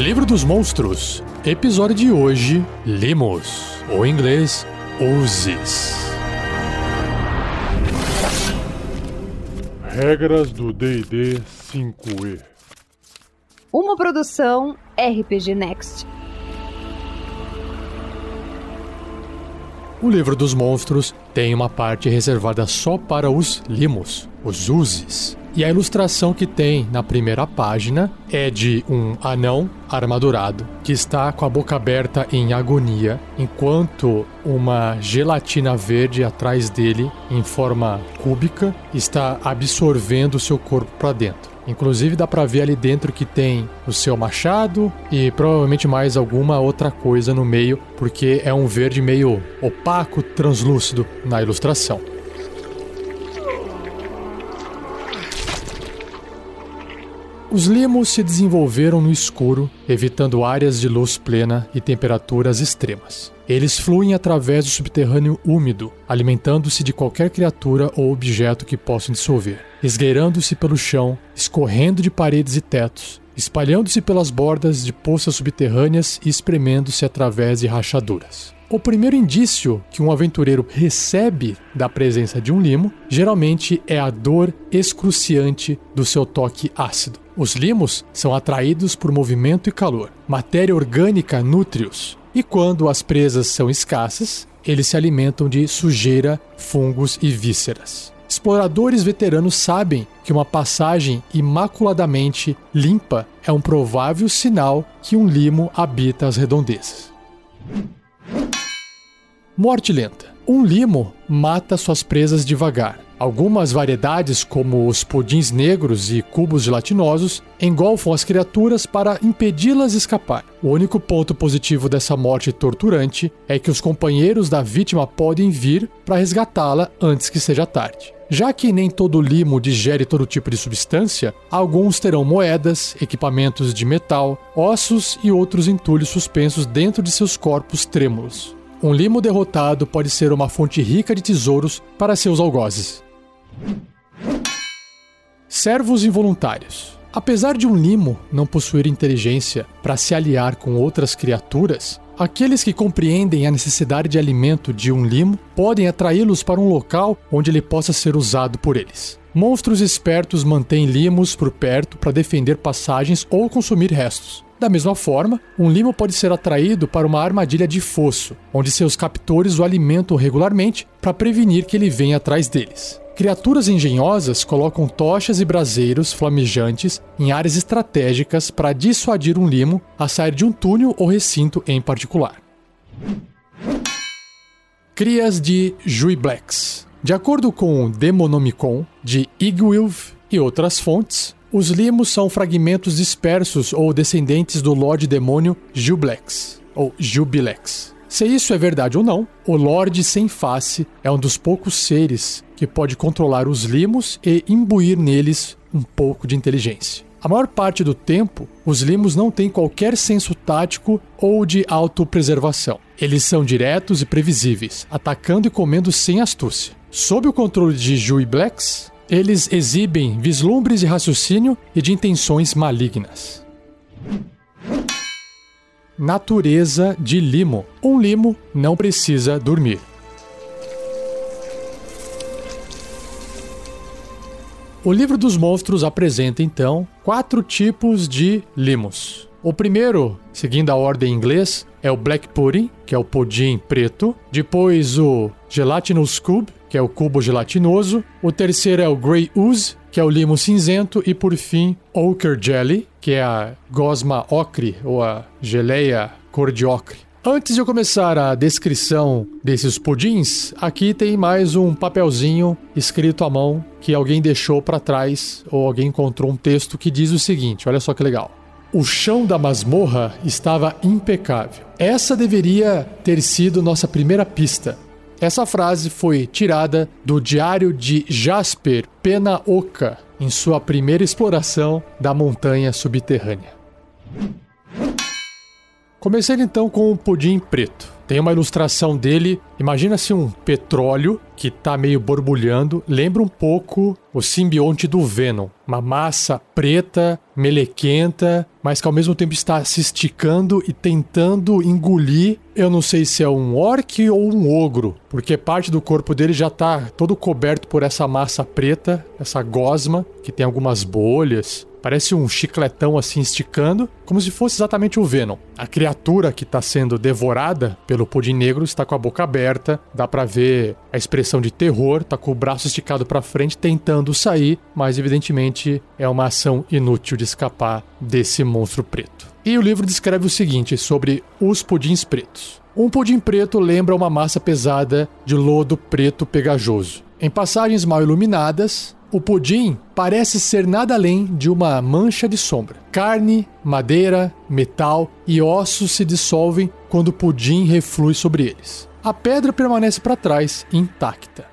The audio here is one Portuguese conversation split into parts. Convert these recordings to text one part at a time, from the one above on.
Livro dos Monstros, episódio de hoje: Limos, ou em inglês, Ouzes. Regras do DD 5E. Uma produção RPG Next. O livro dos monstros tem uma parte reservada só para os limos, os uzes. E a ilustração que tem na primeira página é de um anão armadurado que está com a boca aberta em agonia, enquanto uma gelatina verde atrás dele, em forma cúbica, está absorvendo seu corpo para dentro. Inclusive dá para ver ali dentro que tem o seu machado e provavelmente mais alguma outra coisa no meio, porque é um verde meio opaco, translúcido na ilustração. Os limos se desenvolveram no escuro, evitando áreas de luz plena e temperaturas extremas. Eles fluem através do subterrâneo úmido, alimentando-se de qualquer criatura ou objeto que possam dissolver, esgueirando-se pelo chão, escorrendo de paredes e tetos, espalhando-se pelas bordas de poças subterrâneas e espremendo-se através de rachaduras. O primeiro indício que um aventureiro recebe da presença de um limo geralmente é a dor excruciante do seu toque ácido. Os limos são atraídos por movimento e calor. Matéria orgânica nutre-os. E quando as presas são escassas, eles se alimentam de sujeira, fungos e vísceras. Exploradores veteranos sabem que uma passagem imaculadamente limpa é um provável sinal que um limo habita as redondezas. Morte lenta. Um limo mata suas presas devagar. Algumas variedades, como os pudins negros e cubos gelatinosos, engolfam as criaturas para impedi-las escapar. O único ponto positivo dessa morte torturante é que os companheiros da vítima podem vir para resgatá-la antes que seja tarde. Já que nem todo limo digere todo tipo de substância, alguns terão moedas, equipamentos de metal, ossos e outros entulhos suspensos dentro de seus corpos trêmulos. Um limo derrotado pode ser uma fonte rica de tesouros para seus algozes. Servos involuntários. Apesar de um limo não possuir inteligência para se aliar com outras criaturas, aqueles que compreendem a necessidade de alimento de um limo podem atraí-los para um local onde ele possa ser usado por eles. Monstros espertos mantêm limos por perto para defender passagens ou consumir restos. Da mesma forma, um limo pode ser atraído para uma armadilha de fosso, onde seus captores o alimentam regularmente para prevenir que ele venha atrás deles. Criaturas engenhosas colocam tochas e braseiros flamejantes em áreas estratégicas para dissuadir um limo a sair de um túnel ou recinto em particular. Crias de Juibleks. De acordo com o Demonomicon de Igwilv e outras fontes, os limos são fragmentos dispersos ou descendentes do Lorde Demônio Jublex, ou Jubilex. Se isso é verdade ou não, o Lorde Sem Face é um dos poucos seres que pode controlar os limos e imbuir neles um pouco de inteligência. A maior parte do tempo, os limos não têm qualquer senso tático ou de autopreservação. Eles são diretos e previsíveis, atacando e comendo sem astúcia. Sob o controle de Jui Blacks, eles exibem vislumbres de raciocínio e de intenções malignas. Natureza de limo. Um limo não precisa dormir. O livro dos monstros apresenta então quatro tipos de limos. O primeiro, seguindo a ordem em inglês, é o Black Pudding, que é o pudim preto. Depois o Gelatinous Cube, que é o cubo gelatinoso. O terceiro é o Grey Ooze, que é o limo cinzento. E por fim, Ochre Jelly, que é a gosma ocre, ou a geleia cor de ocre. Antes de eu começar a descrição desses pudins, aqui tem mais um papelzinho escrito à mão que alguém deixou para trás ou alguém encontrou um texto que diz o seguinte: olha só que legal. O chão da masmorra estava impecável. Essa deveria ter sido nossa primeira pista. Essa frase foi tirada do diário de Jasper Penaoka em sua primeira exploração da montanha subterrânea. Comecei então com o pudim preto. Tem uma ilustração dele. Imagina-se um petróleo que está meio borbulhando. Lembra um pouco o simbionte do Venom. Uma massa preta, melequenta, mas que ao mesmo tempo está se esticando e tentando engolir. Eu não sei se é um orc ou um ogro, porque parte do corpo dele já está todo coberto por essa massa preta, essa gosma, que tem algumas bolhas. Parece um chicletão assim esticando, como se fosse exatamente o Venom. A criatura que está sendo devorada pelo pudim negro está com a boca aberta, dá para ver a expressão de terror, tá com o braço esticado para frente tentando sair, mas evidentemente é uma ação inútil de escapar desse monstro preto. E o livro descreve o seguinte sobre os pudins pretos. Um pudim preto lembra uma massa pesada de lodo preto pegajoso. Em passagens mal iluminadas, o pudim parece ser nada além de uma mancha de sombra. Carne, madeira, metal e ossos se dissolvem quando o pudim reflui sobre eles. A pedra permanece para trás, intacta.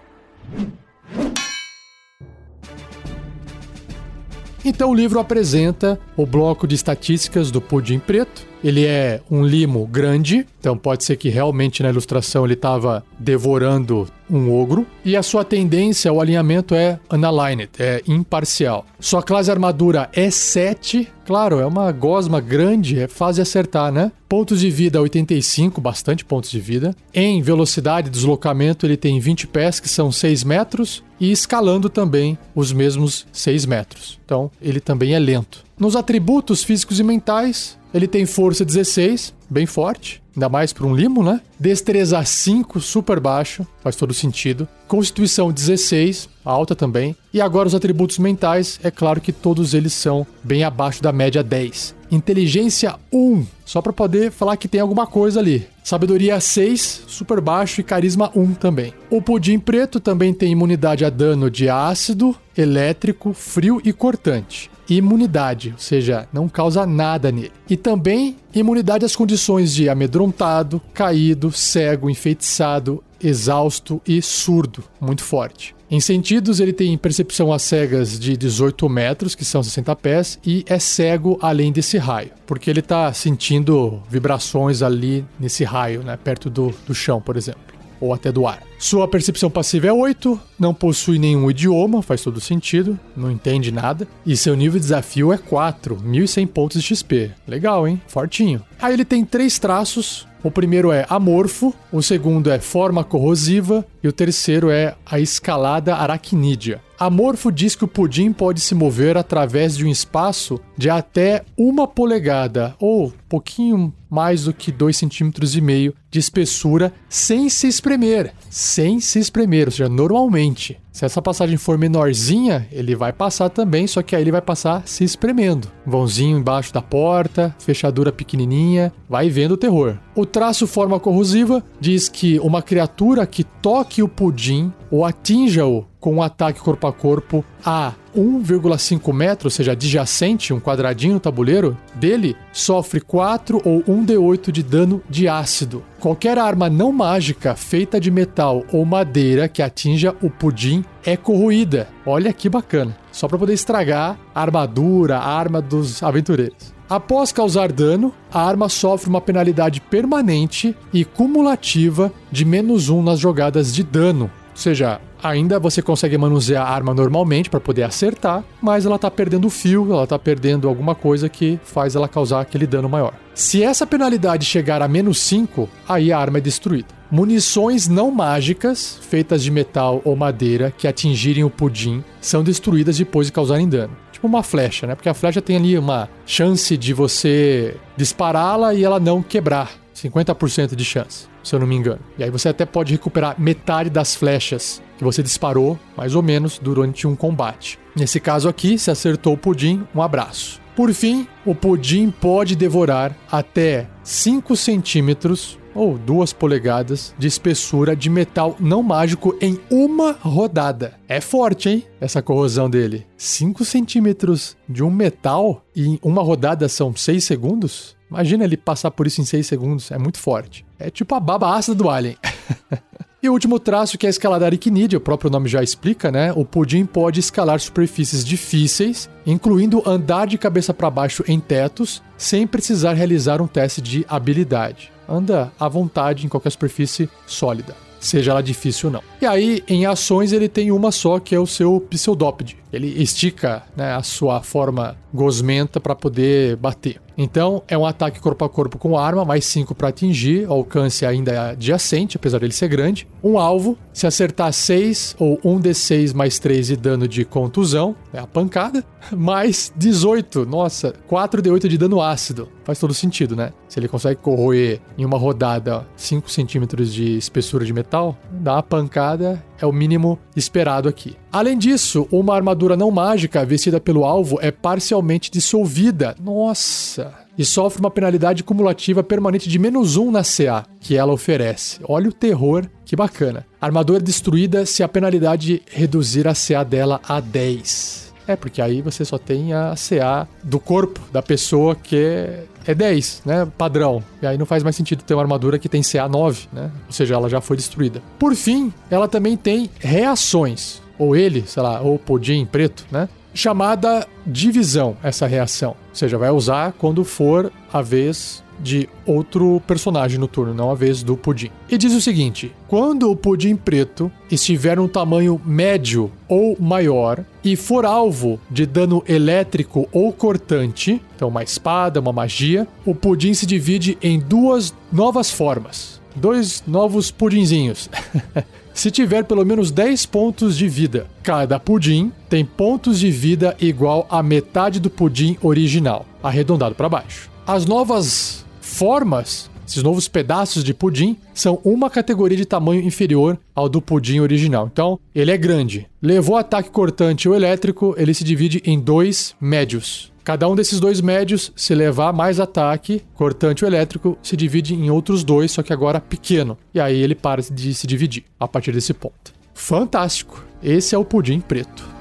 Então o livro apresenta o bloco de estatísticas do pudim preto. Ele é um limo grande, então pode ser que realmente na ilustração ele estava devorando um ogro. E a sua tendência, o alinhamento é unaligned, é imparcial. Sua classe armadura é 7. Claro, é uma gosma grande, é fácil acertar, né? Pontos de vida 85, bastante pontos de vida. Em velocidade de deslocamento, ele tem 20 pés, que são 6 metros. E escalando também os mesmos 6 metros. Então, ele também é lento. Nos atributos físicos e mentais, ele tem força 16, bem forte, ainda mais para um limo, né? Destreza 5, super baixo, faz todo sentido. Constituição 16, alta também. E agora os atributos mentais, é claro que todos eles são bem abaixo da média 10. Inteligência 1, só para poder falar que tem alguma coisa ali. Sabedoria 6, super baixo e carisma 1 também. O pudim preto também tem imunidade a dano de ácido, elétrico, frio e cortante imunidade, ou seja, não causa nada nele. E também imunidade às condições de amedrontado, caído, cego, enfeitiçado, exausto e surdo, muito forte. Em sentidos, ele tem percepção às cegas de 18 metros, que são 60 pés, e é cego além desse raio, porque ele está sentindo vibrações ali nesse raio, né, perto do, do chão, por exemplo ou até do ar. Sua percepção passiva é 8, não possui nenhum idioma, faz todo sentido, não entende nada. E seu nível de desafio é 4, 1100 pontos de XP. Legal, hein? Fortinho. Aí ele tem três traços. O primeiro é amorfo, o segundo é forma corrosiva e o terceiro é a escalada aracnídea. Amorfo diz que o pudim pode se mover através de um espaço de até uma polegada ou pouquinho mais do que 2,5 centímetros e meio de espessura sem se espremer, sem se espremer, ou seja, normalmente. Se essa passagem for menorzinha, ele vai passar também, só que aí ele vai passar se espremendo. Vãozinho embaixo da porta, fechadura pequenininha, vai vendo o terror. O traço forma corrosiva diz que uma criatura que toque o pudim ou atinja-o com um ataque corpo a corpo a 1,5 metros, ou seja, adjacente, um quadradinho no tabuleiro dele, sofre 4 ou 1d8 de dano de ácido. Qualquer arma não mágica feita de metal ou madeira que atinja o pudim é corroída. Olha que bacana. Só para poder estragar a armadura, a arma dos aventureiros. Após causar dano, a arma sofre uma penalidade permanente e cumulativa de menos um nas jogadas de dano. Ou seja, ainda você consegue manusear a arma normalmente para poder acertar, mas ela tá perdendo o fio, ela tá perdendo alguma coisa que faz ela causar aquele dano maior. Se essa penalidade chegar a menos 5, aí a arma é destruída. Munições não mágicas, feitas de metal ou madeira, que atingirem o pudim, são destruídas depois de causarem dano tipo uma flecha, né? Porque a flecha tem ali uma chance de você dispará-la e ela não quebrar. 50% de chance, se eu não me engano. E aí você até pode recuperar metade das flechas que você disparou, mais ou menos, durante um combate. Nesse caso aqui, se acertou o pudim, um abraço. Por fim, o pudim pode devorar até 5 centímetros ou 2 polegadas de espessura de metal não mágico em uma rodada. É forte, hein? Essa corrosão dele. 5 centímetros de um metal em uma rodada são 6 segundos? Imagina ele passar por isso em 6 segundos, é muito forte. É tipo a baba ácida do Alien. E o último traço, que é a escalada arquinídea, o próprio nome já explica, né? O pudim pode escalar superfícies difíceis, incluindo andar de cabeça para baixo em tetos, sem precisar realizar um teste de habilidade. Anda à vontade em qualquer superfície sólida seja ela difícil ou não. E aí, em ações, ele tem uma só, que é o seu Pseudópide. Ele estica né, a sua forma gosmenta para poder bater. Então, é um ataque corpo a corpo com arma, mais 5 para atingir, alcance ainda adjacente, apesar dele ser grande. Um alvo, se acertar 6 ou 1 d6 mais 3 de dano de contusão, é a pancada, mais 18, nossa, 4 d8 de dano ácido. Faz todo sentido, né? Se ele consegue corroer em uma rodada 5 centímetros de espessura de metal, dá uma pancada é o mínimo esperado aqui. Além disso, uma armadura não mágica vestida pelo alvo é parcialmente dissolvida. Nossa! E sofre uma penalidade cumulativa permanente de menos um na CA que ela oferece. Olha o terror, que bacana. Armadura destruída se a penalidade reduzir a CA dela a 10. É, porque aí você só tem a CA do corpo da pessoa que é é 10, né? Padrão. E aí não faz mais sentido ter uma armadura que tem CA 9, né? Ou seja, ela já foi destruída. Por fim, ela também tem reações. Ou ele, sei lá, ou pudim preto, né? Chamada divisão, essa reação. Ou seja, vai usar quando for a vez de outro personagem no turno, não a vez do Pudim. E diz o seguinte: quando o Pudim preto estiver um tamanho médio ou maior e for alvo de dano elétrico ou cortante, então uma espada, uma magia, o Pudim se divide em duas novas formas. Dois novos pudinzinhos. se tiver pelo menos 10 pontos de vida. Cada pudim tem pontos de vida igual a metade do pudim original, arredondado para baixo. As novas formas, esses novos pedaços de pudim, são uma categoria de tamanho inferior ao do pudim original. Então, ele é grande. Levou ataque cortante ou elétrico, ele se divide em dois médios. Cada um desses dois médios, se levar mais ataque, cortante ou elétrico, se divide em outros dois, só que agora pequeno. E aí ele para de se dividir a partir desse ponto. Fantástico! Esse é o pudim preto.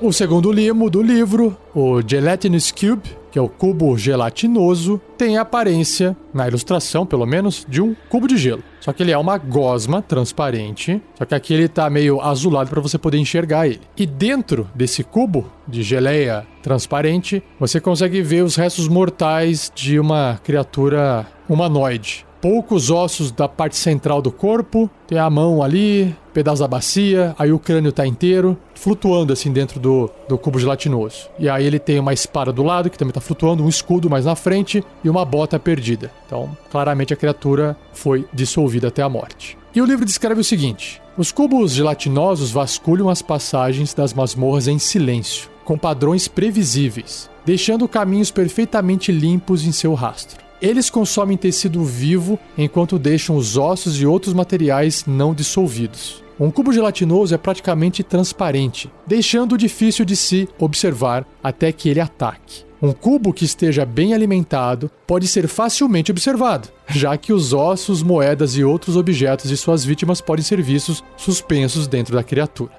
O segundo limo do livro, o Gelatinous Cube, que é o cubo gelatinoso, tem a aparência, na ilustração pelo menos, de um cubo de gelo. Só que ele é uma gosma transparente, só que aqui ele tá meio azulado para você poder enxergar ele. E dentro desse cubo de geleia transparente, você consegue ver os restos mortais de uma criatura humanoide poucos ossos da parte central do corpo, tem a mão ali, pedaço da bacia, aí o crânio tá inteiro, flutuando assim dentro do, do cubo gelatinoso. E aí ele tem uma espada do lado, que também tá flutuando, um escudo mais na frente e uma bota perdida. Então, claramente a criatura foi dissolvida até a morte. E o livro descreve o seguinte: os cubos gelatinosos vasculham as passagens das masmorras em silêncio, com padrões previsíveis, deixando caminhos perfeitamente limpos em seu rastro. Eles consomem tecido vivo enquanto deixam os ossos e outros materiais não dissolvidos. Um cubo gelatinoso é praticamente transparente, deixando difícil de se observar até que ele ataque. Um cubo que esteja bem alimentado pode ser facilmente observado, já que os ossos, moedas e outros objetos de suas vítimas podem ser vistos suspensos dentro da criatura.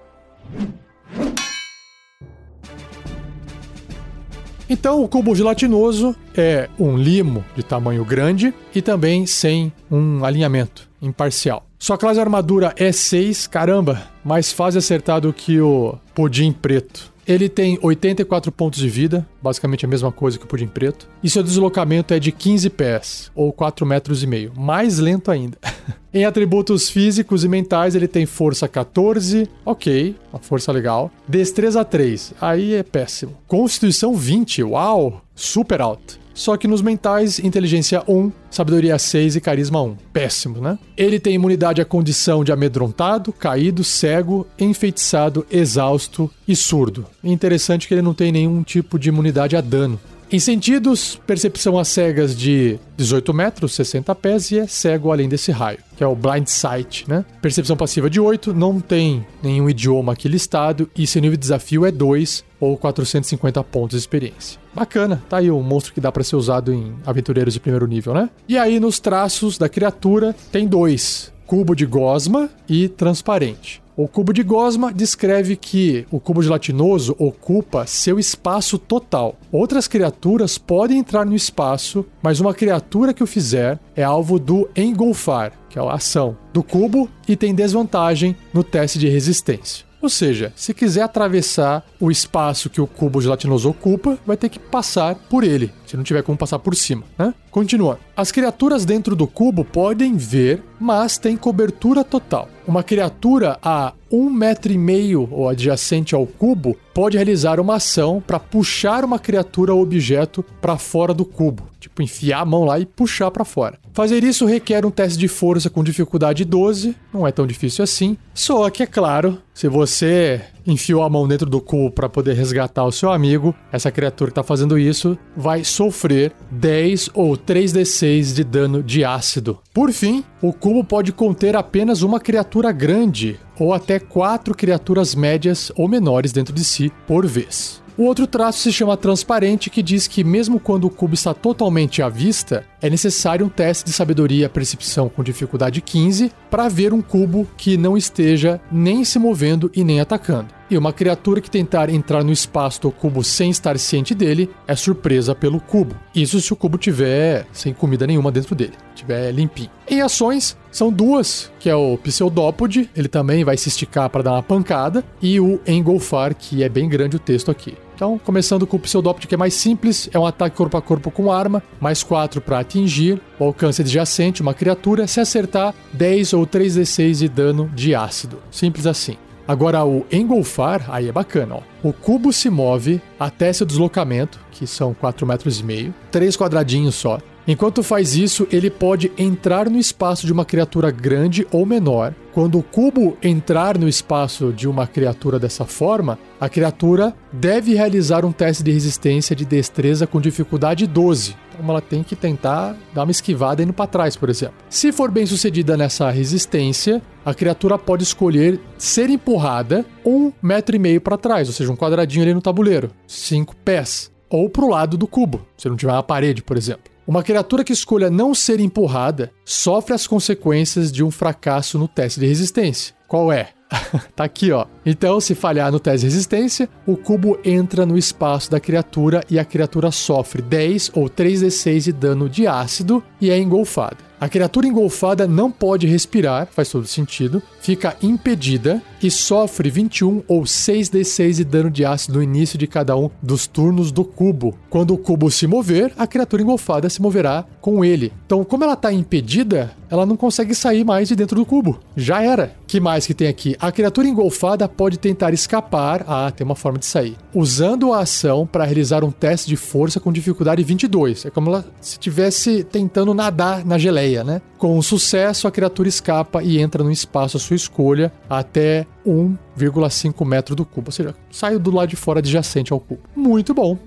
Então, o cubo gelatinoso é um limo de tamanho grande e também sem um alinhamento imparcial. Sua classe armadura é 6, caramba, mais fácil acertar do que o pudim preto. Ele tem 84 pontos de vida, basicamente a mesma coisa que o pudim preto. E seu deslocamento é de 15 pés, ou 4 metros e meio. Mais lento ainda. em atributos físicos e mentais, ele tem força 14, ok, uma força legal. Destreza 3, aí é péssimo. Constituição 20, uau, super alto. Só que nos mentais, inteligência 1, sabedoria 6 e carisma 1. Péssimo, né? Ele tem imunidade à condição de amedrontado, caído, cego, enfeitiçado, exausto e surdo. Interessante que ele não tem nenhum tipo de imunidade a dano. Em sentidos, percepção às cegas de 18 metros, 60 pés, e é cego além desse raio, que é o blind sight, né? Percepção passiva de 8, não tem nenhum idioma aqui listado, e seu nível de desafio é 2 ou 450 pontos de experiência. Bacana, tá aí um monstro que dá para ser usado em aventureiros de primeiro nível, né? E aí nos traços da criatura tem dois: cubo de gosma e transparente. O cubo de gosma descreve que o cubo gelatinoso ocupa seu espaço total. Outras criaturas podem entrar no espaço, mas uma criatura que o fizer é alvo do engolfar, que é a ação do cubo, e tem desvantagem no teste de resistência. Ou seja, se quiser atravessar o espaço que o cubo gelatinoso ocupa, vai ter que passar por ele, se não tiver como passar por cima, né? Continuando. As criaturas dentro do cubo podem ver, mas tem cobertura total. Uma criatura a um metro e meio ou adjacente ao cubo pode realizar uma ação para puxar uma criatura ou objeto para fora do cubo, tipo enfiar a mão lá e puxar para fora. Fazer isso requer um teste de força com dificuldade 12, não é tão difícil assim. Só que é claro, se você enfiou a mão dentro do cubo para poder resgatar o seu amigo, essa criatura que está fazendo isso vai sofrer 10 ou 3d6 de dano de ácido. Por fim, o cubo pode conter apenas uma criatura grande ou até quatro criaturas médias ou menores dentro de si por vez. O outro traço se chama transparente, que diz que mesmo quando o cubo está totalmente à vista, é necessário um teste de sabedoria percepção com dificuldade 15 para ver um cubo que não esteja nem se movendo e nem atacando. E uma criatura que tentar entrar no espaço do cubo sem estar ciente dele é surpresa pelo cubo. Isso se o cubo tiver sem comida nenhuma dentro dele, tiver limpinho. Em ações, são duas, que é o Pseudópode, ele também vai se esticar para dar uma pancada, e o Engolfar, que é bem grande o texto aqui. Então, começando com o Pseudópode, que é mais simples, é um ataque corpo a corpo com arma, mais 4 para atingir, o alcance adjacente, uma criatura, se acertar, 10 ou 3d6 de dano de ácido. Simples assim. Agora, o engolfar, aí é bacana, ó. O cubo se move até seu deslocamento, que são 4 metros e meio, três quadradinhos só. Enquanto faz isso, ele pode entrar no espaço de uma criatura grande ou menor. Quando o cubo entrar no espaço de uma criatura dessa forma, a criatura deve realizar um teste de resistência de destreza com dificuldade 12. Então ela tem que tentar dar uma esquivada indo para trás, por exemplo. Se for bem sucedida nessa resistência, a criatura pode escolher ser empurrada um metro e meio para trás, ou seja, um quadradinho ali no tabuleiro, cinco pés, ou para o lado do cubo, se não tiver uma parede, por exemplo. Uma criatura que escolha não ser empurrada sofre as consequências de um fracasso no teste de resistência. Qual é? tá aqui, ó. Então, se falhar no teste de resistência, o cubo entra no espaço da criatura e a criatura sofre 10 ou 3d6 de dano de ácido e é engolfada. A criatura engolfada não pode respirar, faz todo sentido, fica impedida e sofre 21 ou 6d6 de dano de ácido no início de cada um dos turnos do cubo. Quando o cubo se mover, a criatura engolfada se moverá com ele. Então, como ela está impedida, ela não consegue sair mais de dentro do cubo. Já era. Que mais que tem aqui? A criatura engolfada pode tentar escapar. Ah, tem uma forma de sair. Usando a ação para realizar um teste de força com dificuldade 22. É como ela se estivesse tentando nadar na geleia, né? Com sucesso, a criatura escapa e entra no espaço à sua escolha até 1,5 metro do cubo. Ou seja, sai do lado de fora adjacente ao cubo. Muito bom.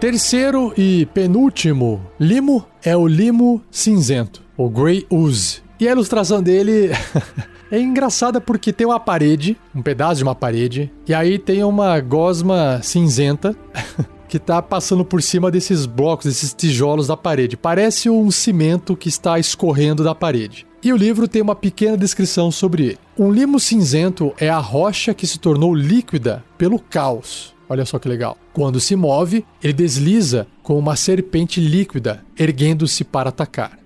Terceiro e penúltimo limo é o limo cinzento, o Grey Ooze. E a ilustração dele é engraçada porque tem uma parede, um pedaço de uma parede, e aí tem uma gosma cinzenta que tá passando por cima desses blocos, desses tijolos da parede. Parece um cimento que está escorrendo da parede. E o livro tem uma pequena descrição sobre ele. Um limo cinzento é a rocha que se tornou líquida pelo caos. Olha só que legal. Quando se move, ele desliza como uma serpente líquida, erguendo-se para atacar.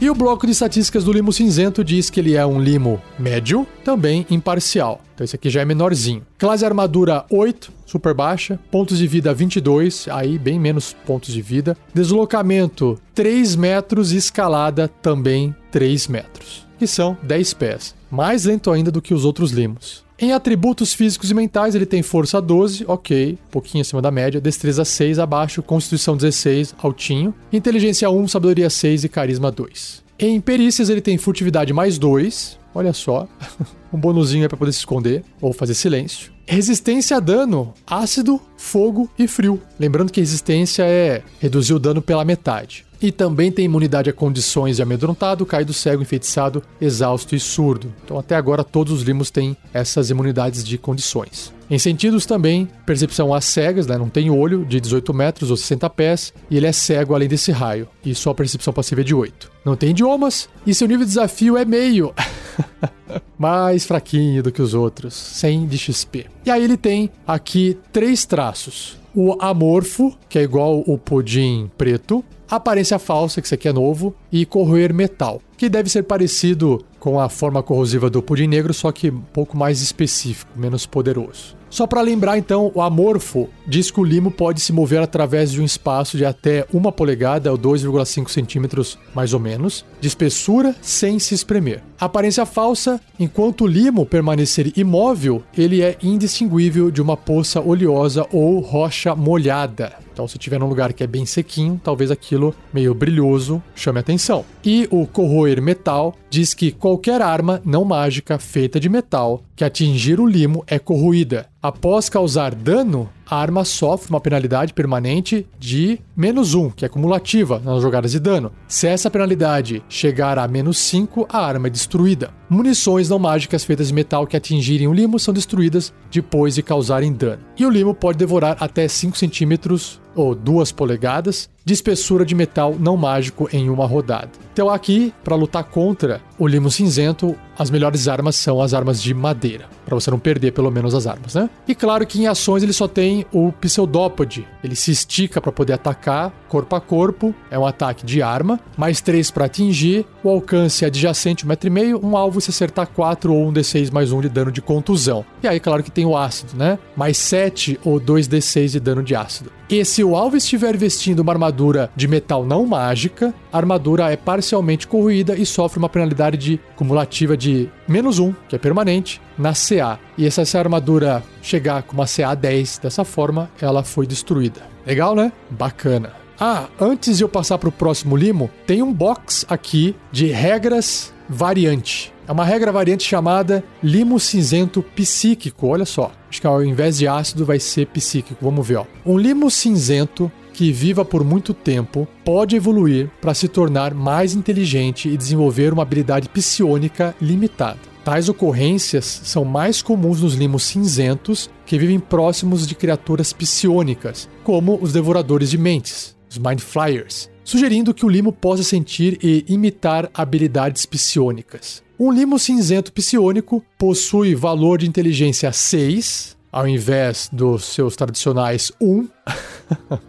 E o bloco de estatísticas do limo cinzento diz que ele é um limo médio, também imparcial. Então esse aqui já é menorzinho. Classe armadura 8, super baixa. Pontos de vida 22, aí bem menos pontos de vida. Deslocamento 3 metros e escalada também 3 metros. Que são 10 pés mais lento ainda do que os outros limos. Em atributos físicos e mentais, ele tem força 12, ok, pouquinho acima da média, destreza 6 abaixo, constituição 16, altinho, inteligência 1, sabedoria 6 e carisma 2. Em perícias, ele tem furtividade mais 2, olha só, um bonuzinho é para poder se esconder ou fazer silêncio. Resistência a dano, ácido, fogo e frio. Lembrando que resistência é reduzir o dano pela metade. E também tem imunidade a condições de amedrontado, caído cego, enfeitiçado, exausto e surdo. Então até agora todos os limos têm essas imunidades de condições. Em sentidos também, percepção às cegas, né? não tem olho, de 18 metros ou 60 pés, e ele é cego além desse raio, e só a percepção passiva é de 8. Não tem idiomas, e seu nível de desafio é meio. mais fraquinho do que os outros, 100 de XP. E aí ele tem aqui três traços. O amorfo, que é igual o pudim preto, aparência falsa, que isso aqui é novo, e corroer metal, que deve ser parecido com a forma corrosiva do pudim negro, só que um pouco mais específico, menos poderoso. Só para lembrar, então, o amorfo diz que o limo pode se mover através de um espaço de até uma polegada ou 2,5 centímetros, mais ou menos, de espessura sem se espremer. Aparência falsa, enquanto o limo permanecer imóvel, ele é indistinguível de uma poça oleosa ou rocha molhada. Então, se tiver num lugar que é bem sequinho, talvez aquilo meio brilhoso chame atenção. E o corroer metal diz que qualquer arma não mágica feita de metal que atingir o limo é corroída. Após causar dano, a arma sofre uma penalidade permanente de menos 1, que é cumulativa nas jogadas de dano. Se essa penalidade chegar a menos 5, a arma é destruída. Munições não mágicas feitas de metal que atingirem o limo são destruídas depois de causarem dano. E o limo pode devorar até 5 centímetros ou 2 polegadas de espessura de metal não mágico em uma rodada. Então aqui, para lutar contra o limo cinzento, as melhores armas são as armas de madeira, para você não perder pelo menos as armas, né? E claro que em ações ele só tem o pseudópode, ele se estica para poder atacar corpo a corpo, é um ataque de arma, mais 3 para atingir, o alcance é adjacente 1,5m, um alvo se acertar 4 ou um D6 mais 1 de dano de contusão. E aí, claro que tem o ácido, né? Mais 7 ou 2D6 de dano de ácido. E se o alvo estiver vestindo uma armadura de metal não mágica, a armadura é parcialmente corroída e sofre uma penalidade de cumulativa de menos 1, que é permanente, na CA. E se essa armadura chegar com uma CA 10 dessa forma, ela foi destruída. Legal, né? Bacana. Ah, antes de eu passar para o próximo limo, tem um box aqui de regras variante. É uma regra variante chamada limo cinzento psíquico. Olha só. Acho que ao invés de ácido vai ser psíquico. Vamos ver, ó. Um limo cinzento que viva por muito tempo pode evoluir para se tornar mais inteligente e desenvolver uma habilidade psionica limitada. Tais ocorrências são mais comuns nos limos cinzentos que vivem próximos de criaturas psionicas, como os devoradores de mentes, os Mind Flyers, sugerindo que o limo possa sentir e imitar habilidades psionicas. Um limo cinzento psionico possui valor de inteligência 6, ao invés dos seus tradicionais 1.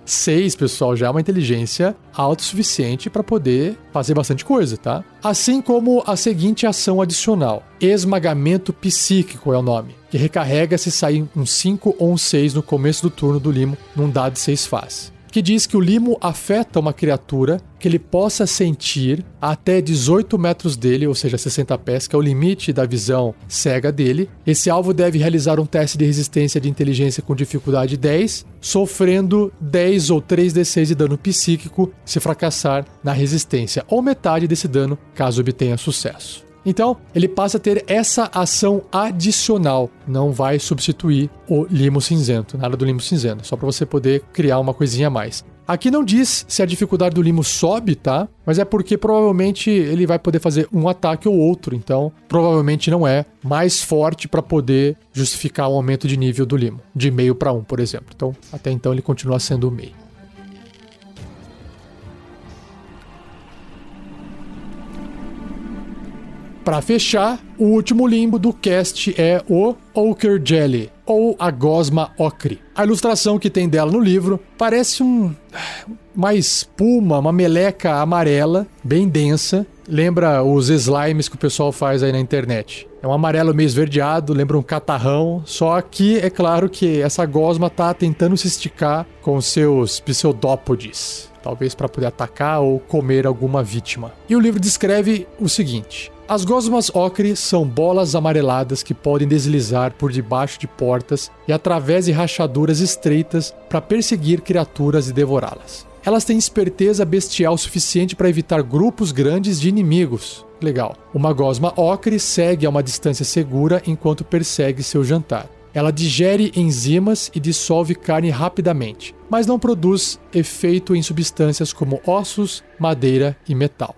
6, pessoal, já é uma inteligência autossuficiente para poder fazer bastante coisa, tá? Assim como a seguinte ação adicional: esmagamento psíquico é o nome, que recarrega se sair um 5 ou um 6 no começo do turno do limo num dado de 6 faces que diz que o limo afeta uma criatura que ele possa sentir até 18 metros dele, ou seja, 60 pés, que é o limite da visão cega dele. Esse alvo deve realizar um teste de resistência de inteligência com dificuldade 10, sofrendo 10 ou 3d6 de dano psíquico se fracassar na resistência, ou metade desse dano caso obtenha sucesso. Então, ele passa a ter essa ação adicional, não vai substituir o limo cinzento, nada do limo cinzento, só para você poder criar uma coisinha a mais. Aqui não diz se a dificuldade do limo sobe, tá? Mas é porque provavelmente ele vai poder fazer um ataque ou outro, então provavelmente não é mais forte para poder justificar o aumento de nível do limo, de meio para um, por exemplo. Então, até então ele continua sendo meio. Para fechar, o último limbo do cast é o Ochre Jelly, ou a gosma ocre. A ilustração que tem dela no livro parece um uma espuma, uma meleca amarela, bem densa. Lembra os slimes que o pessoal faz aí na internet. É um amarelo meio esverdeado, lembra um catarrão. Só que é claro que essa gosma tá tentando se esticar com seus pseudópodes. Talvez para poder atacar ou comer alguma vítima. E o livro descreve o seguinte: as gosmas ocre são bolas amareladas que podem deslizar por debaixo de portas e através de rachaduras estreitas para perseguir criaturas e devorá-las. Elas têm esperteza bestial suficiente para evitar grupos grandes de inimigos. Legal. Uma gosma ocre segue a uma distância segura enquanto persegue seu jantar. Ela digere enzimas e dissolve carne rapidamente, mas não produz efeito em substâncias como ossos, madeira e metal.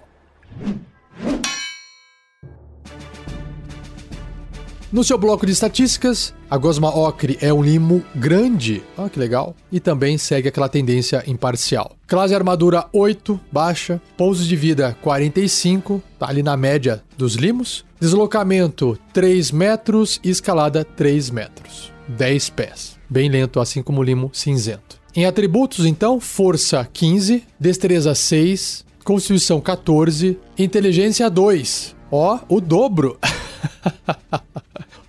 No seu bloco de estatísticas, a Gosma ocre é um limo grande, ah, que legal, e também segue aquela tendência imparcial. Classe armadura 8, baixa, pouso de vida 45, tá ali na média dos limos. Deslocamento 3 metros escalada 3 metros, 10 pés. Bem lento, assim como o limo cinzento. Em atributos, então, força 15, destreza 6, constituição 14, inteligência 2. Ó, o dobro.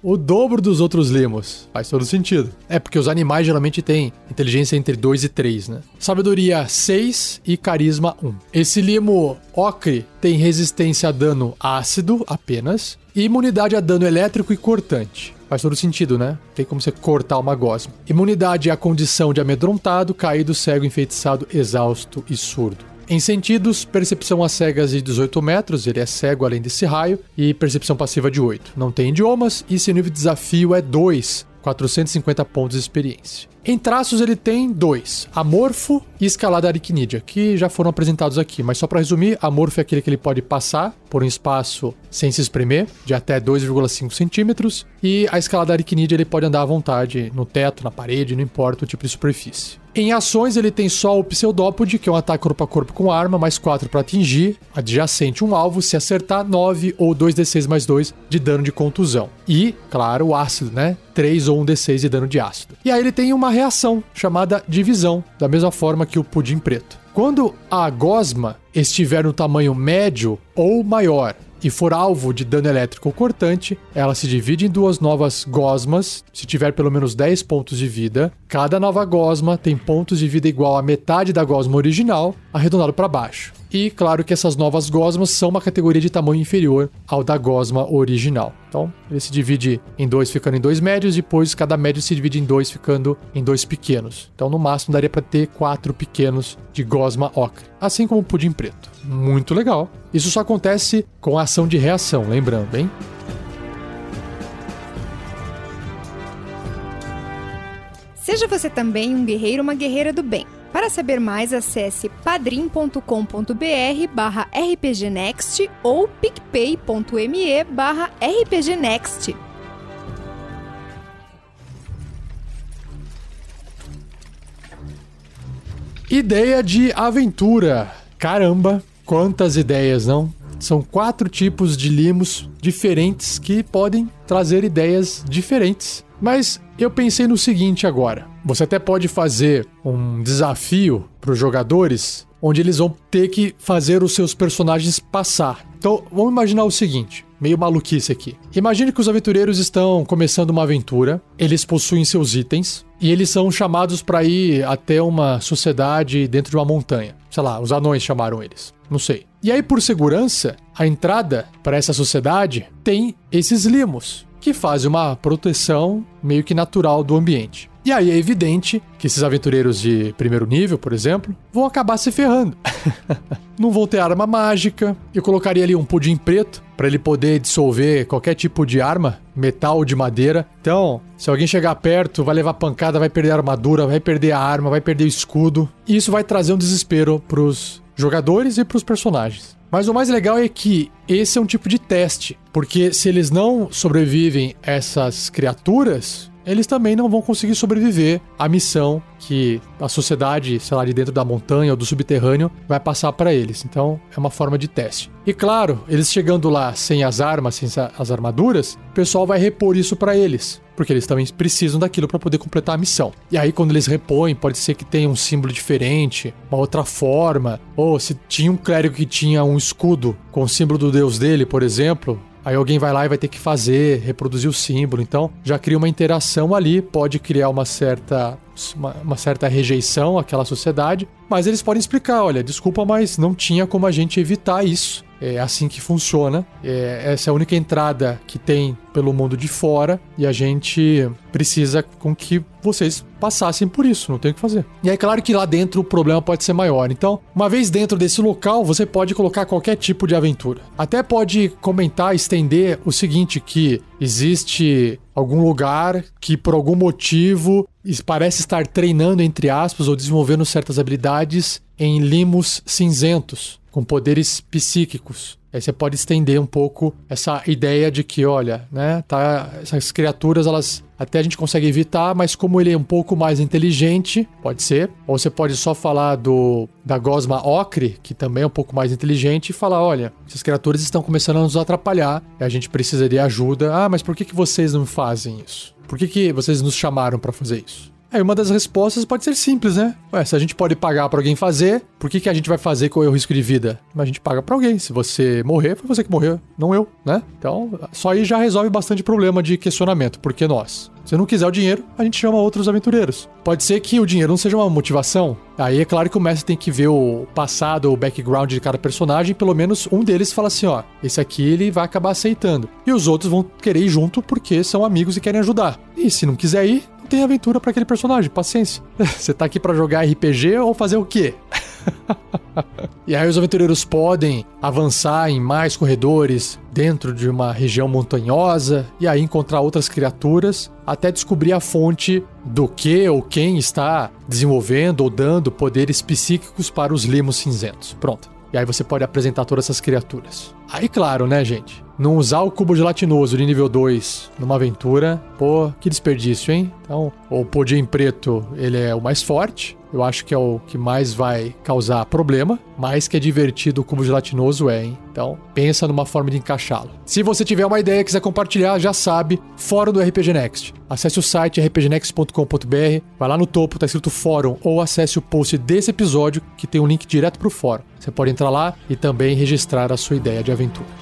o dobro dos outros limos. Faz todo sentido. É porque os animais geralmente têm inteligência entre 2 e 3, né? Sabedoria 6 e carisma 1. Esse limo ocre tem resistência a dano ácido apenas e imunidade a dano elétrico e cortante. Faz todo sentido, né? Tem como você cortar uma gosma. Imunidade à condição de amedrontado, caído, cego, enfeitiçado, exausto e surdo. Em sentidos, percepção às cegas de 18 metros, ele é cego além desse raio, e percepção passiva de 8. Não tem idiomas e seu nível de desafio é 2, 450 pontos de experiência. Em traços ele tem dois, Amorfo e Escalada Aricnídea, que já foram apresentados aqui, mas só para resumir, Amorfo é aquele que ele pode passar por um espaço sem se espremer, de até 2,5 centímetros, e a Escalada Aricnídea ele pode andar à vontade no teto, na parede, não importa o tipo de superfície. Em ações, ele tem só o Pseudópode, que é um ataque corpo a corpo com arma, mais 4 para atingir adjacente um alvo, se acertar 9 ou 2d6 mais 2 de dano de contusão. E, claro, o ácido, né? 3 ou 1d6 de dano de ácido. E aí ele tem uma reação chamada divisão, da mesma forma que o pudim preto. Quando a gosma estiver no tamanho médio ou maior e for alvo de dano elétrico cortante, ela se divide em duas novas gosmas, se tiver pelo menos 10 pontos de vida. Cada nova gosma tem pontos de vida igual a metade da gosma original, arredondado para baixo. E claro que essas novas gosmas são uma categoria de tamanho inferior ao da gosma original. Então, ele se divide em dois, ficando em dois médios, depois cada médio se divide em dois, ficando em dois pequenos. Então, no máximo, daria para ter quatro pequenos de gosma ocre, assim como o pudim preto. Muito legal. Isso só acontece com a ação de reação, lembrando, hein? Seja você também um guerreiro ou uma guerreira do bem. Para saber mais, acesse padrim.com.br barra rpgnext ou picpay.me barra rpgnext. Ideia de aventura. Caramba, quantas ideias, não? São quatro tipos de limos diferentes que podem trazer ideias diferentes. Mas eu pensei no seguinte agora. Você até pode fazer um desafio para os jogadores, onde eles vão ter que fazer os seus personagens passar. Então, vamos imaginar o seguinte, meio maluquice aqui. Imagine que os aventureiros estão começando uma aventura, eles possuem seus itens e eles são chamados para ir até uma sociedade dentro de uma montanha. Sei lá, os anões chamaram eles. Não sei. E aí, por segurança, a entrada para essa sociedade tem esses limos que fazem uma proteção meio que natural do ambiente. E aí é evidente que esses aventureiros de primeiro nível, por exemplo, vão acabar se ferrando. Não vão ter arma mágica. Eu colocaria ali um pudim preto para ele poder dissolver qualquer tipo de arma, metal ou de madeira. Então, se alguém chegar perto, vai levar pancada, vai perder a armadura, vai perder a arma, vai perder o escudo. E isso vai trazer um desespero pros jogadores e pros personagens. Mas o mais legal é que esse é um tipo de teste, porque se eles não sobrevivem a essas criaturas, eles também não vão conseguir sobreviver à missão que a sociedade, sei lá, de dentro da montanha ou do subterrâneo vai passar para eles. Então, é uma forma de teste. E claro, eles chegando lá sem as armas, sem as armaduras, o pessoal vai repor isso para eles, porque eles também precisam daquilo para poder completar a missão. E aí quando eles repõem, pode ser que tenha um símbolo diferente, uma outra forma, ou se tinha um clérigo que tinha um escudo com o símbolo do deus dele, por exemplo, Aí alguém vai lá e vai ter que fazer, reproduzir o símbolo. Então já cria uma interação ali, pode criar uma certa, uma, uma, certa rejeição àquela sociedade, mas eles podem explicar: olha, desculpa, mas não tinha como a gente evitar isso. É assim que funciona. É, essa é a única entrada que tem pelo mundo de fora e a gente precisa com que vocês passassem por isso, não tem o que fazer. E é claro que lá dentro o problema pode ser maior. Então, uma vez dentro desse local, você pode colocar qualquer tipo de aventura. Até pode comentar, estender o seguinte que existe algum lugar que por algum motivo parece estar treinando entre aspas ou desenvolvendo certas habilidades em limos cinzentos com poderes psíquicos. Aí você pode estender um pouco essa ideia de que, olha, né, tá, essas criaturas elas até a gente consegue evitar, mas como ele é um pouco mais inteligente, pode ser. Ou você pode só falar do da Gosma Ocre, que também é um pouco mais inteligente, e falar: olha, essas criaturas estão começando a nos atrapalhar e a gente precisa de ajuda. Ah, mas por que, que vocês não fazem isso? Por que, que vocês nos chamaram para fazer isso? Aí uma das respostas pode ser simples, né? Ué, se a gente pode pagar para alguém fazer, por que, que a gente vai fazer com o risco de vida? Mas a gente paga para alguém. Se você morrer, foi você que morreu, não eu, né? Então, só aí já resolve bastante problema de questionamento. Por que nós? Se não quiser o dinheiro, a gente chama outros aventureiros. Pode ser que o dinheiro não seja uma motivação. Aí é claro que o mestre tem que ver o passado, o background de cada personagem. Pelo menos um deles fala assim: ó, esse aqui ele vai acabar aceitando. E os outros vão querer ir junto porque são amigos e querem ajudar. E se não quiser ir, tem aventura para aquele personagem, paciência. Você tá aqui para jogar RPG ou fazer o quê? e aí os aventureiros podem avançar em mais corredores dentro de uma região montanhosa e aí encontrar outras criaturas até descobrir a fonte do que ou quem está desenvolvendo ou dando poderes psíquicos para os limos cinzentos. Pronto. E aí você pode apresentar todas essas criaturas. Aí, claro, né, gente? Não usar o cubo gelatinoso de nível 2 numa aventura, pô, que desperdício, hein? Então, o Pudim Preto, ele é o mais forte. Eu acho que é o que mais vai causar problema, mas que é divertido o cubo gelatinoso é, hein? Então, pensa numa forma de encaixá-lo. Se você tiver uma ideia e quiser compartilhar, já sabe, fórum do RPG Next. Acesse o site rpgnext.com.br, vai lá no topo, tá escrito fórum, ou acesse o post desse episódio, que tem um link direto pro fórum. Você pode entrar lá e também registrar a sua ideia de aventura.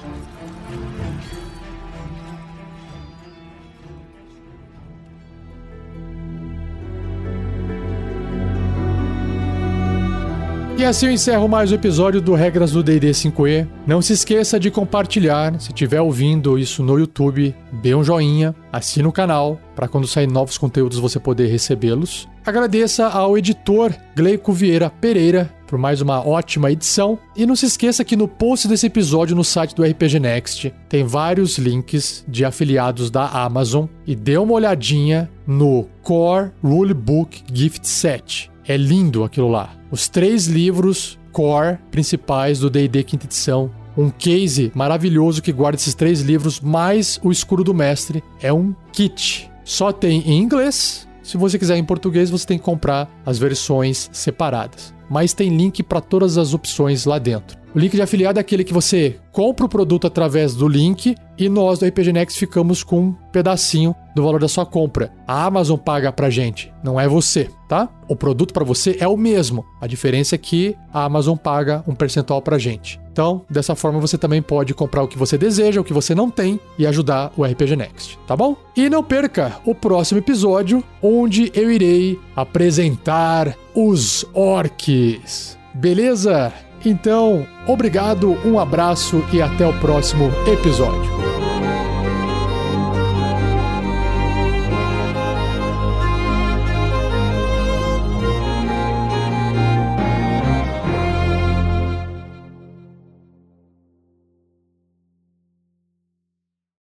E assim eu encerro mais um episódio do Regras do D&D 5e. Não se esqueça de compartilhar, se estiver ouvindo isso no YouTube, dê um joinha, assine o canal, para quando sair novos conteúdos você poder recebê-los. Agradeça ao editor Gleico Vieira Pereira por mais uma ótima edição. E não se esqueça que no post desse episódio no site do RPG Next tem vários links de afiliados da Amazon e dê uma olhadinha no Core Rulebook Gift Set. É lindo aquilo lá os três livros core principais do D&D quinta edição. Um case maravilhoso que guarda esses três livros, mais o Escuro do Mestre. É um kit. Só tem em inglês. Se você quiser em português, você tem que comprar as versões separadas. Mas tem link para todas as opções lá dentro. O link de afiliado é aquele que você compra o produto através do link e nós do RPG Next ficamos com um pedacinho do valor da sua compra. A Amazon paga pra gente, não é você, tá? O produto para você é o mesmo. A diferença é que a Amazon paga um percentual pra gente. Então, dessa forma você também pode comprar o que você deseja, o que você não tem e ajudar o RPG Next, tá bom? E não perca o próximo episódio onde eu irei apresentar os orcs. Beleza? Então, obrigado, um abraço e até o próximo episódio.